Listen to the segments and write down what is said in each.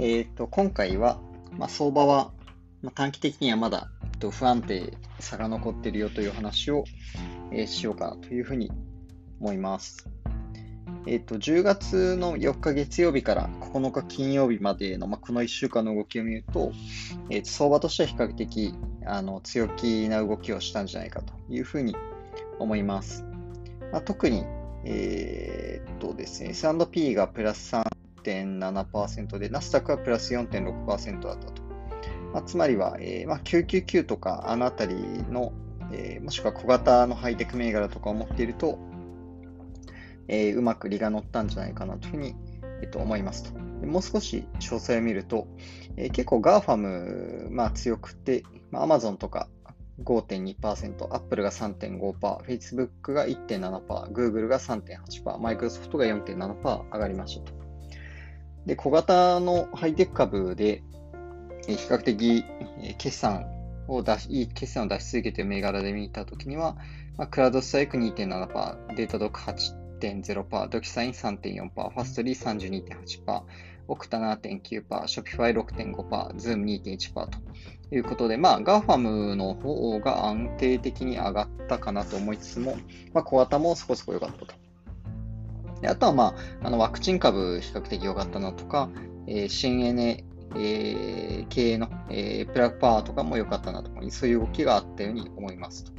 えっ、と、今回は、まあ、相場は、まあ、短期的にはまだ、えっと、不安定さが残ってるよという話を、えー、しようかなというふうに思います。えっ、と、10月の4日月曜日から9日金曜日までの、まあ、この1週間の動きを見ると、えー、相場としては比較的あの強気な動きをしたんじゃないかというふうに思います。まあ、特に、えー、っとですね、S&P がプラス3 4.7%で、ナスダックはプラス4.6%だったと。まあ、つまりは、えーまあ、999とかあのあたりの、えー、もしくは小型のハイテク銘柄とかを持っていると、えー、うまく利が乗ったんじゃないかなというふうに、えー、と思いますと。もう少し詳細を見ると、えー、結構 GAFAM、まあ、強くて、まあ、Amazon とか5.2%、Apple が3.5%、Facebook が1.7%、Google が3.8%、Microsoft が4.7%上がりましたと。で、小型のハイテク株で、比較的決算を出し、いい決算を出し続けている銘柄で見たときには、まあ、 CrowdStrike 2.7%、 Datadog 8.0%、 DocuSign 3.4%、 Fastly 32.8%、 Okta 7.9%、 Shopify 6.5%、 Zoom 2.1%ということで、まあ、 GAFAM の方が安定的に上がったかなと思いつつも、まあ、小型もそこそこ良かったと。であとは、まあ、あのワクチン株比較的良かったなとか、えー、新エネ、えー、系の、えー、プラグパワーとかも良かったなとか、そういう動きがあったように思いますと。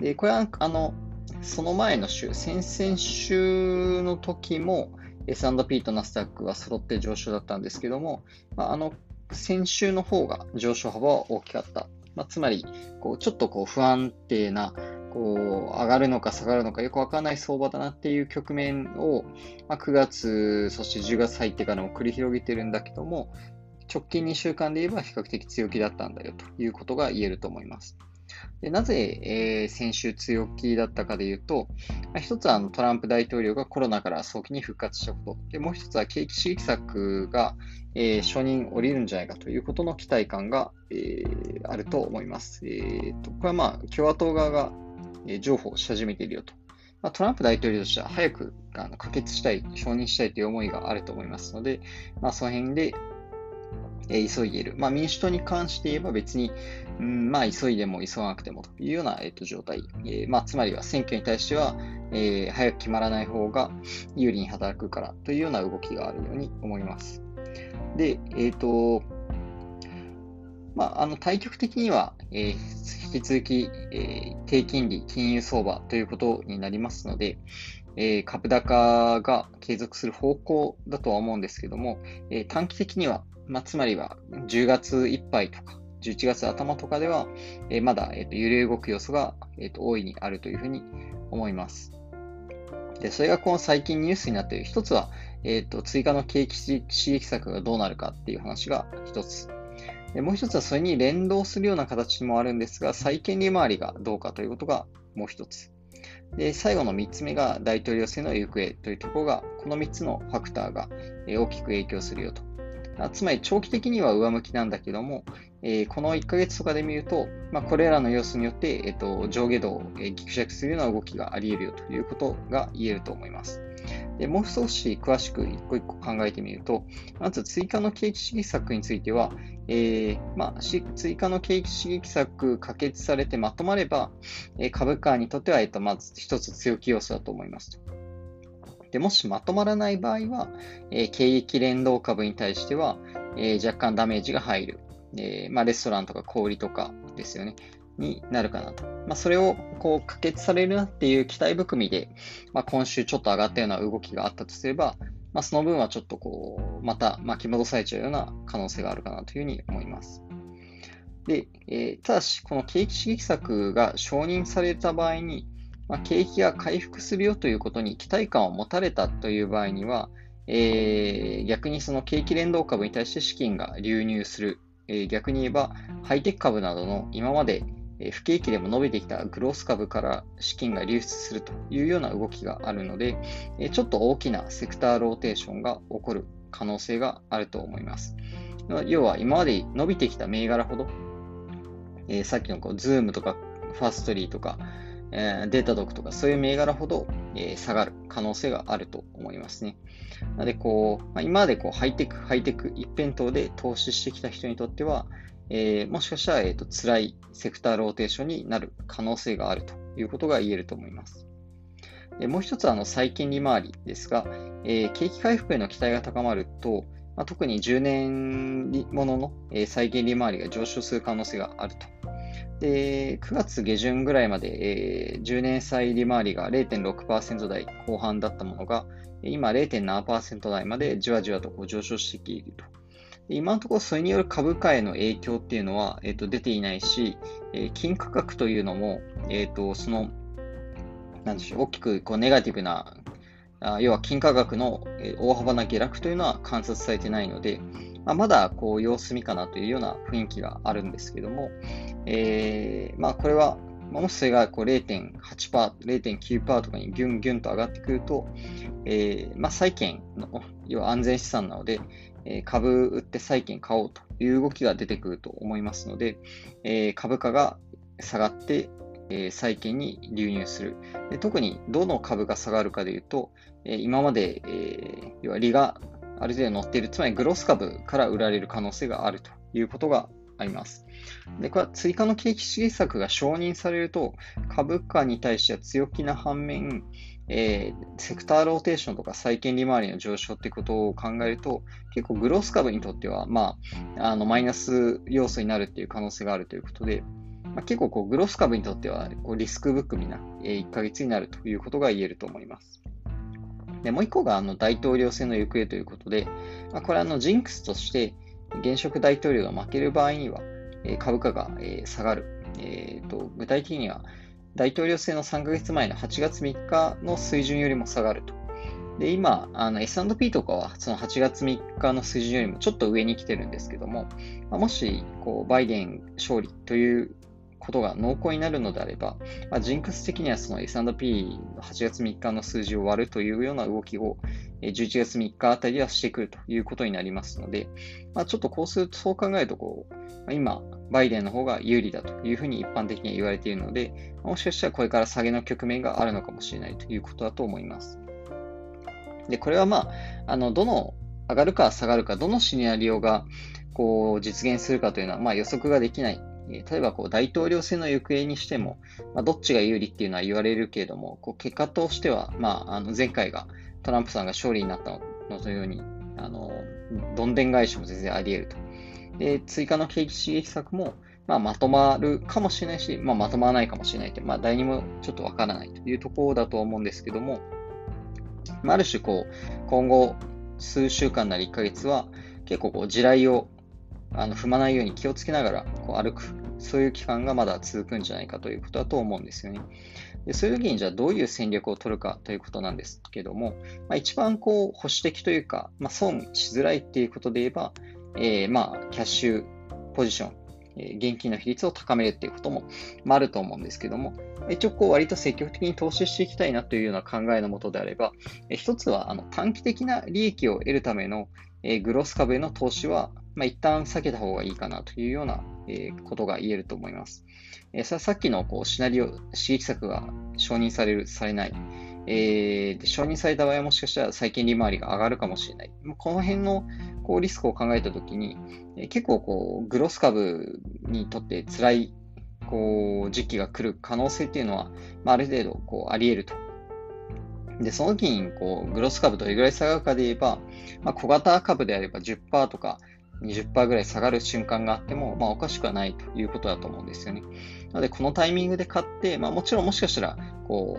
で、これは、あの、その前の週、先々週の時も S&P とナスダックは揃って上昇だったんですけども、まあ、あの、先週の方が上昇幅は大きかった。まあ、つまり、こう、ちょっとこう不安定な、こう、上がるのか下がるのかよくわからない相場だなっていう局面を、まあ、9月、そして10月入ってからも繰り広げてるんだけども、直近2週間で言えば比較的強気だったんだよということが言えると思います。でなぜ、えー、先週強気だったかで言うと、まあ、一つはあのトランプ大統領がコロナから早期に復活したこと、でもう一つは景気刺激策が、えー、承認降りるんじゃないかということの期待感が、えー、あると思います。えーと、これはまあ共和党側が譲歩し始めているよと。まあ、トランプ大統領としては早くあの可決したい、承認したいという思いがあると思いますので、まあ、その辺で、えー、急いでいる。まあ、民主党に関して言えば別に、うん、まあ、急いでも急がなくてもというような、えー、と状態。えー、まあ、つまりは選挙に対しては、えー、早く決まらない方が有利に働くからというような動きがあるように思います。で、えっ、と、まあ、あの対局的には、えー、引き続き、えー、低金利、金融相場ということになりますので、えー、株高が継続する方向だとは思うんですけども、え短期的には、まあ、つまりは10月いっぱいとか、11月頭とかでは、えまだ、えーと、揺れ動く要素が、えーと、大いにあるというふうに思います。で、それがこの最近ニュースになっている一つは、えーと追加の景気刺激策がどうなるかっていう話が一つ。でもう一つはそれに連動するような形もあるんですが、債権利回りがどうかということがもう一つ。で、最後の3つ目が大統領選の行方というところが、この3つのファクターが大きく影響するよと。つまり長期的には上向きなんだけども、えー、この1ヶ月とかで見ると、まあ、これらの要素によって、えーと、上下動を、えー、ぎくしゃくするような動きがあり得るよということが言えると思います。でもう少し詳しく一個一個考えてみると、まず追加の景気刺激策については、えー、まあ、追加の景気刺激策可決されてまとまれば、え、株価にとっては、えっと、まず一つ強気要素だと思いますと。でもしまとまらない場合は、えー、景気連動株に対しては、えー、若干ダメージが入る。えーまあ、レストランとか小売とかですよね。になるかなと。まあ、それをこう可決されるなっていう期待含みで、まあ、今週ちょっと上がったような動きがあったとすれば、まあ、その分はちょっとこう、また巻き戻されちゃうような可能性があるかなというふうに思います。で、えー、ただし、この景気刺激策が承認された場合に、まあ、景気が回復するよということに期待感を持たれたという場合には、えー、逆にその景気連動株に対して資金が流入する、えー、逆に言えばハイテク株などの今まで不景気でも伸びてきたグロース株から資金が流出するというような動きがあるので、ちょっと大きなセクターローテーションが起こる可能性があると思います。要は今まで伸びてきた銘柄ほど、さっきのこう Zoom とか Fastly とか、えー、 Datadog とかそういう銘柄ほど、下がる可能性があると思いますね。なので、こう、今までこうハイテク、ハイテク一辺倒で投資してきた人にとっては、えー、もしかしたら、えーと、辛いセクターローテーションになる可能性があるということが言えると思います。でもう一つはあの債券利回りですが、えー、景気回復への期待が高まると、まあ、特に10年ものの、えー、債券利回りが上昇する可能性があると。で、9月下旬ぐらいまで、えー、10年債利回りが0.6%台後半だったものが、今0.7%台までじわじわと上昇してきていると。今のところそれによる株価への影響っていうのは、えー、と出ていないし、えー、金価格というのも、えー、とそのなんでしょう大きくこうネガティブなあ要は金価格の大幅な下落というのは観察されていないので、まあ、まだこう様子見かなというような雰囲気があるんですけども、えー、まあ、これは、もしそれがこう0.8%、0.9%とかにギュンギュンと上がってくると、えー、まあ、債券の、要は安全資産なので、え株売って債券買おうという動きが出てくると思いますので、え株価が下がって、え債券に流入するで。特にどの株が下がるかでいうと、え今まで、え要は利がある程度乗っている、つまりグロス株から売られる可能性があるということがあります。で、これは追加の景気刺激策が承認されると、株価に対しては強気な反面、えー、セクターローテーションとか債券利回りの上昇ってことを考えると、結構グロース株にとっては、まあ、あのマイナス要素になるっていう可能性があるということで、まあ、結構こうグロース株にとってはこうリスク含みな、えー、1ヶ月になるということが言えると思います。でもう一個があの大統領選の行方ということで、まあ、これはあのジンクスとして現職大統領が負ける場合には、え、株価が、え、下がる。えーと具体的には大統領選の3ヶ月前の8月3日の水準よりも下がると。で、今、S&P とかはその8月3日の水準よりもちょっと上に来てるんですけども、もしこうバイデン勝利ということが濃厚になるのであれば、まあ、ジンクス的にはその S&P の8月3日の数字を割るというような動きを11月3日あたりはしてくるということになりますので、まあ、ちょっとこうすると、そう考えると、今、バイデンの方が有利だというふうに一般的には言われているので、もしかしたらこれから下げの局面があるのかもしれないということだと思います。で、これはまあ、あの、どの上がるか下がるか、どのシナリオがこう実現するかというのは、まあ、予測ができない例えばこう大統領選の行方にしても、まあ、どっちが有利っていうのは言われるけれども、こう結果としては、まあ、あの前回がトランプさんが勝利になったのというように、あのどんでん返しも全然あり得ると。で、追加の景気刺激策も、まあ、まとまるかもしれないし、まあ、まとまらないかもしれないという、まあ、誰にもちょっとわからないというところだと思うんですけども、まあ、ある種こう、今後数週間なり1ヶ月は、結構こう地雷をあの踏まないように気をつけながらこう歩く、そういう期間がまだ続くんじゃないかということだと思うんですよね。でそういう時にじゃあどういう戦略を取るかということなんですけども、まあ、一番こう保守的というか、まあ、損しづらいっていうことで言えば、えー、まあキャッシュポジション、え、現金の比率を高めるっていうことも、まあ、あると思うんですけども、一応こう割と積極的に投資していきたいなというような考えのもとであれば、え一つはあの短期的な利益を得るための、えグロス株への投資は、まあ、一旦避けた方がいいかなというような、えことが言えると思います。えさっきのこうシナリオ、刺激策が承認される、されない。えー、承認された場合はもしかしたら債券利回りが上がるかもしれない。この辺のこうリスクを考えたときに、えー、結構こうグロス株にとって辛いこう時期が来る可能性っていうのは、まあ、ある程度こうあり得ると。で、その時にこうグロス株どれぐらい下がるかで言えば、まあ、小型株であれば10%とか20%ぐらい下がる瞬間があっても、まあ、おかしくはないということだと思うんですよね。なので、このタイミングで買って、まあ、もちろんもしかしたら、こ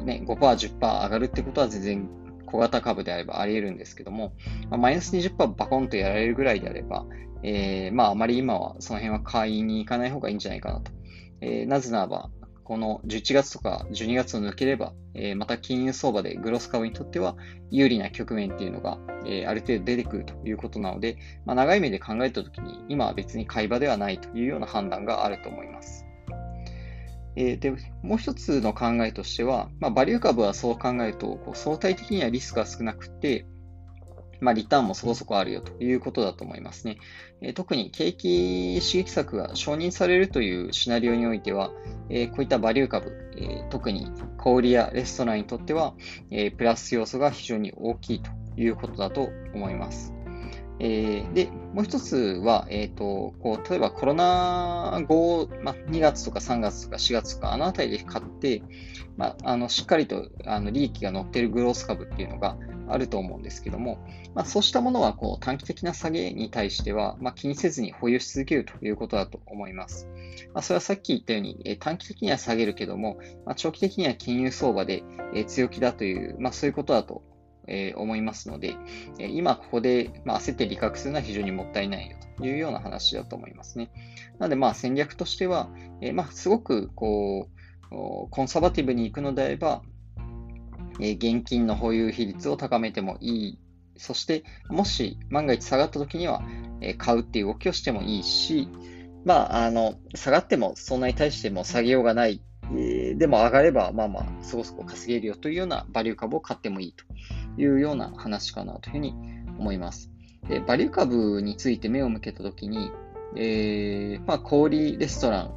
う、ね、5%、10%上がるってことは全然小型株であればあり得るんですけども、まあ、マイナス20%バコンとやられるぐらいであれば、えー、まあ、あまり今はその辺は買いに行かない方がいいんじゃないかなと。えー、なぜならば、この11月とか12月を抜ければ、えー、また金融相場でグロス株にとっては有利な局面っていうのが、えー、ある程度出てくるということなので、まあ、長い目で考えたときに今は別に買い場ではないというような判断があると思います。えー、で、もう一つの考えとしては、まあ、バリュー株はそう考えると、こう相対的にはリスクが少なくて、まあ、リターンもそこそこあるよということだと思いますね。えー、特に景気刺激策が承認されるというシナリオにおいては、えー、こういったバリュー株、えー、特に小売やレストランにとっては、えプラス要素が非常に大きいということだと思います。えー、で、もう一つは、えっ、ー、と、こう、例えばコロナ後、まあ、2月とか3月とか4月とか、あのあたりで買って、まあ、あの、しっかりと、あの、利益が乗っているグロース株っていうのがあると思うんですけども、まあ、そうしたものは、こう、短期的な下げに対しては、まあ、気にせずに保有し続けるということだと思います。まあ、それはさっき言ったように、えー、短期的には下げるけども、まあ、長期的には金融相場で、えー、強気だという、まあ、そういうことだとえ、思いますので、え今ここで、ま、焦って利確するのは非常にもったいないよというような話だと思いますね。なので、まあ、戦略としては、え、ま、すごくこうコンサバティブに行くのであれば、え、現金の保有比率を高めてもいい。そして、もし万が一下がった時には、え、買うっていう動きをしてもいいし、まあ、あの、下がってもそんなに対しても下げようがない、でも上がれば、まあまあ、そこそこ稼げるよというようなバリュー株を買ってもいいというような話かなというふうに思います。でバリュー株について目を向けたときに、えー、まあ、小売レストラン、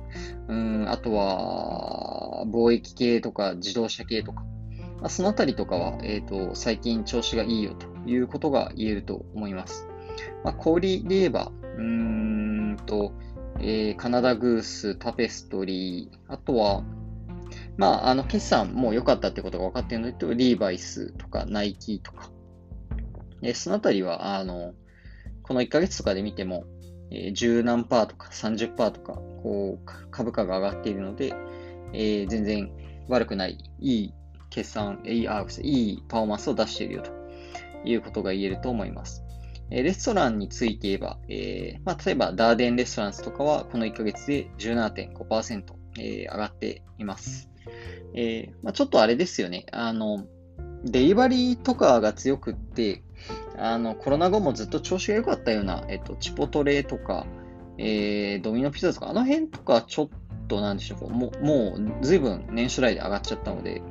うん、あとは、貿易系とか自動車系とか、まあ、そのあたりとかは、え、ー、と、最近調子がいいよということが言えると思います。まあ、小売で言えば、うんと、えー、カナダグース、タペストリー、あとは、まあ、あの、決算も良かったってことが分かっているので、リーバイスとか、ナイキとか、え、そのあたりは、あの、この1ヶ月とかで見ても、えー、10何パーとか30%とか、こう、株価が上がっているので、えー、全然悪くない、いい決算、いい、あ、いいパフォーマンスを出しているよということが言えると思います。えレストランについて言えば、えー、まあ、例えばダーデンレストランスとかはこの1ヶ月で17.5%、えー、上がっています。えー、まあ、ちょっとあれですよね。あの、デリバリーとかが強くって、あの、コロナ後もずっと調子が良かったような、えっと、チポトレとか、えー、ドミノピザとか、あの辺とかちょっとなんでしょう、もう、もう随分年初来で上がっちゃったので、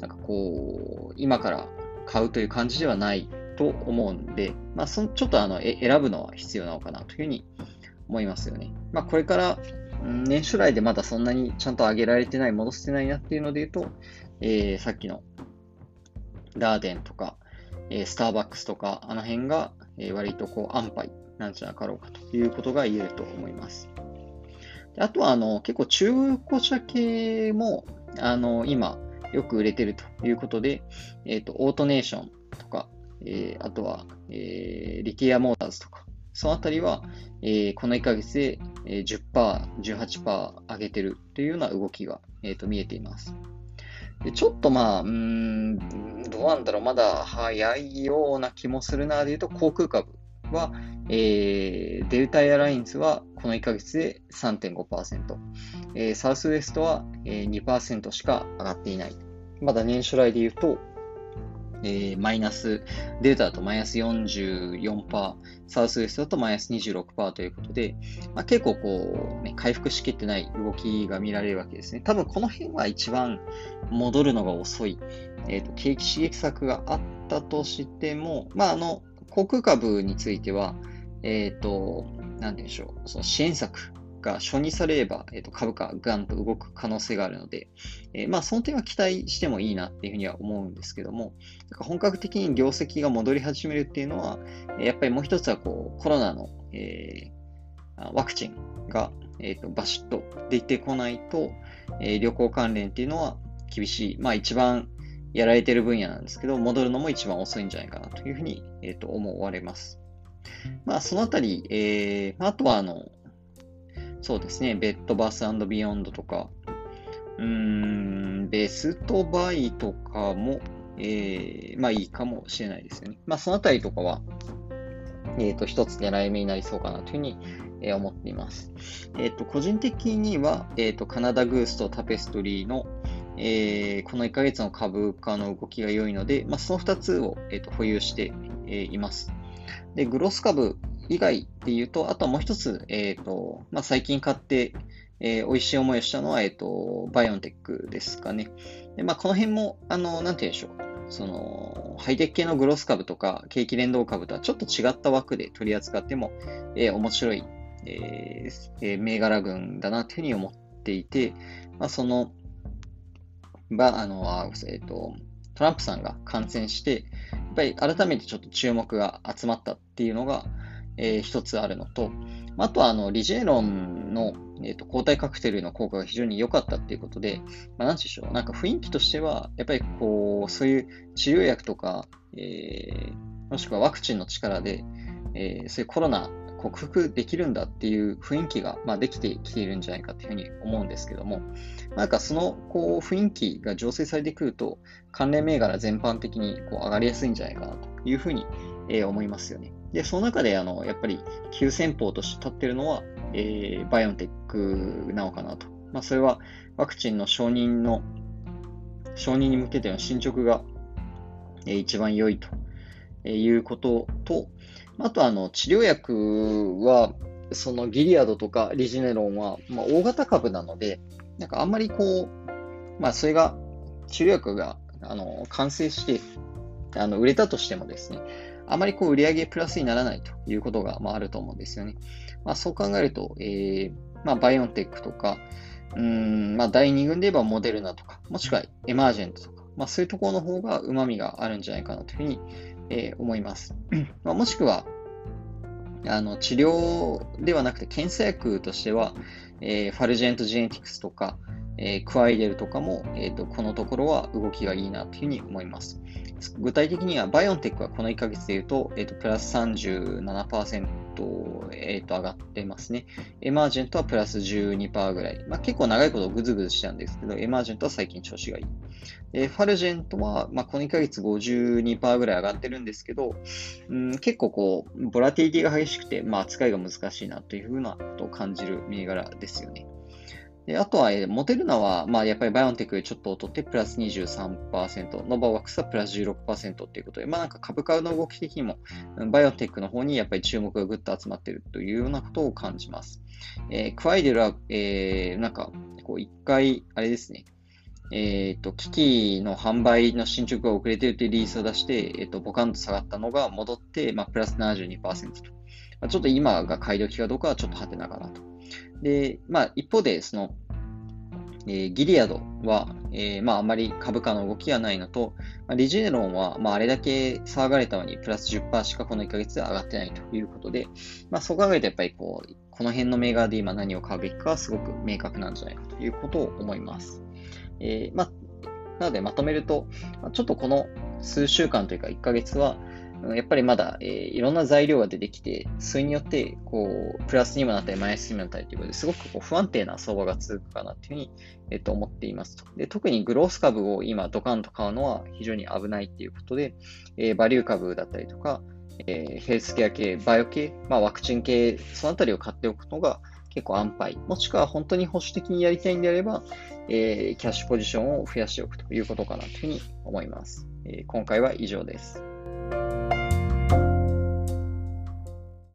なんかこう、今から買うという感じではないと思うんで、まあ、そのちょっとあの選ぶのは必要なのかなというふうに思いますよね。まあ、これから、年初来でまだそんなにちゃんと上げられてない、戻せてないなっていうので言うと、えー、さっきのダーデンとか、えー、スターバックスとか、あの辺が、えー、割とこう安牌なんじゃなかろうかということが言えると思います。であとはあの結構中古車系もあの今よく売れてるということで、えっ、ー、と、 AutoNation とか、えー、あとは、えー、 Lithia Motors とか、そのあたりは、えー、この1ヶ月で10%、18%上げてるというような動きが、えー、と見えています。でちょっとまあ、うん、どうなんだろう、まだ早いような気もするなで言うと、航空株は、えー、 Delta Air Lines はこの1ヶ月で3.5%、えー、サウスウエストは、えー、2%しか上がっていない。まだ年初来で言うと、えー、マイナス、データだとマイナス44%、サウスウエストだとマイナス26%ということで、まあ、結構こう、ね、回復しきってない動きが見られるわけですね。多分この辺は一番戻るのが遅い。えっ、ー、と、景気刺激策があったとしても、まあ、あの、航空株については、えっ、ー、と、なんでしょう、その支援策が初にされれば、えー、と株価ガンと動く可能性があるので、えー、まあその点は期待してもいいなっていうふうには思うんですけども、本格的に業績が戻り始めるっていうのは、やっぱりもう一つはこうコロナの、えー、ワクチンが、えー、とバシッと出てこないと、え、旅行関連っていうのは厳しい、まあ一番やられてる分野なんですけど、戻るのも一番遅いんじゃないかなというふうに、えー、と思われます。まあ、そのあたり、えー、あとは、あの、そうですね、ベッドバスビヨンドとか、うーん、ベストバイとかも、えー、まあいいかもしれないですよね。まあそのあたりとかは、えっ、ー、と、一つ狙い目になりそうかなというふうに、えー、思っています。えっ、ー、と、個人的には、えっ、と、カナダグースとタペストリーの、えこの1ヶ月の株価の動きが良いので、まあ、その2つを、えーと、保有して、えいます。で、グロス株以外で言うと、あとはもう一つ、えっ、ー、と、まあ、最近買って、えー、美味しい思いをしたのは、えっ、ー、と、バイオンテックですかね。で、まあ、この辺も、あの、なんて言うんでしょう。その、ハイテク系のグロス株とか、景気連動株とはちょっと違った枠で取り扱っても、えー、面白い、えー、銘柄群だなというふうに思っていて、まあ、その、ば、あの、あえっ、と、トランプさんが感染して、やっぱり改めてちょっと注目が集まったっていうのが、えー、一つあるのと、あとは、あの、リジェロンの、えーと、抗体カクテルの効果が非常に良かったっていうことで、まあ、なんでしょう、なんか雰囲気としては、やっぱりこう、そういう治療薬とか、えー、もしくはワクチンの力で、えー、そういうコロナ克服できるんだっていう雰囲気が、まあ、できてきているんじゃないかというふうに思うんですけども、なんかそのこう雰囲気が醸成されてくると、関連銘柄全般的にこう上がりやすいんじゃないかなというふうに、えー、思いますよね。で、その中で、あの、やっぱり、急先鋒として立ってるのは、えー、バイオンテックなのかなと。まあ、それは、ワクチンの承認の、承認に向けての進捗が、えー、一番良いということと、あと、あの、治療薬は、そのギリアドとかリジネロンは、まあ、大型株なので、なんかあんまりこう、まあ、それが、治療薬が、あの、完成して、あの、売れたとしてもですね、あまりこう売上プラスにならないということが、まあ、あると思うんですよね。まあ、そう考えると、えー、まあ、バイオンテックとか、うん、まあ、第2軍で言えばモデルナとか、もしくはエマージェントとか、まあ、そういうところの方が旨味があるんじゃないかなというふうに、えー、思います。まあ、もしくは、あの治療ではなくて検査薬としては、えー、ファルジェントジェネティクスとか、えー、クワイデルとかも、えーと、このところは動きがいいなというふうに思います。具体的には、バイオンテックはこの1ヶ月で言うと、えっ、と、プラス37%、えっ、と、上がってますね。エマージェントはプラス12%ぐらい。まあ、結構長いことグズグズしたんですけど、エマージェントは最近調子がいい。え Fulgent は、まあ、この1ヶ月52%ぐらい上がってるんですけど、うん、結構こう、ボラティリティが激しくて、まあ、扱いが難しいなというふうなことを感じる銘柄ですよね。であとは、モデルナは、まあ、やっぱり BioNTech でちょっと劣って、プラス23%、 Novavax はプラス16%ということで、まあ、なんか株価の動き的にも、 BioNTech の方にやっぱり注目がぐっと集まっているというようなことを感じます。えー、 Quidel は、えー、なんか、こう、一回、あれですね、えっ、ー、と、機器の販売の進捗が遅れているというリリースを出して、えっ、ー、と、ボカンと下がったのが戻って、まあ、プラス72%と。まあ、ちょっと今が買い時かどうかはちょっとハテナかなと。で、まあ、一方で、その、えー、ギリアドは、えー、まあ、あまり株価の動きがないのと、まあ、リジェネロンは、まあ、あれだけ騒がれたのに、プラス10%しかこの1ヶ月で上がってないということで、まあ、そう考えると、やっぱりこう、この辺の銘柄で今何を買うべきかはすごく明確なんじゃないかということを思います。えー、まあ、なのでまとめると、ちょっとこの数週間というか1ヶ月は、やっぱりまだ、えー、いろんな材料が出てきて、それによって、こう、プラスにもなったり、マイナスにもなったりということですごくこう不安定な相場が続くかなというふうに、えっと、思っていますと。で、特にグロース株を今ドカンと買うのは非常に危ないっていうことで、えー、バリュー株だったりとか、えー、ヘルスケア系、バイオ系、まあ、ワクチン系、そのあたりを買っておくのが結構安牌。もしくは本当に保守的にやりたいんであれば、えー、キャッシュポジションを増やしておくということかなというふうに思います。えー、今回は以上です。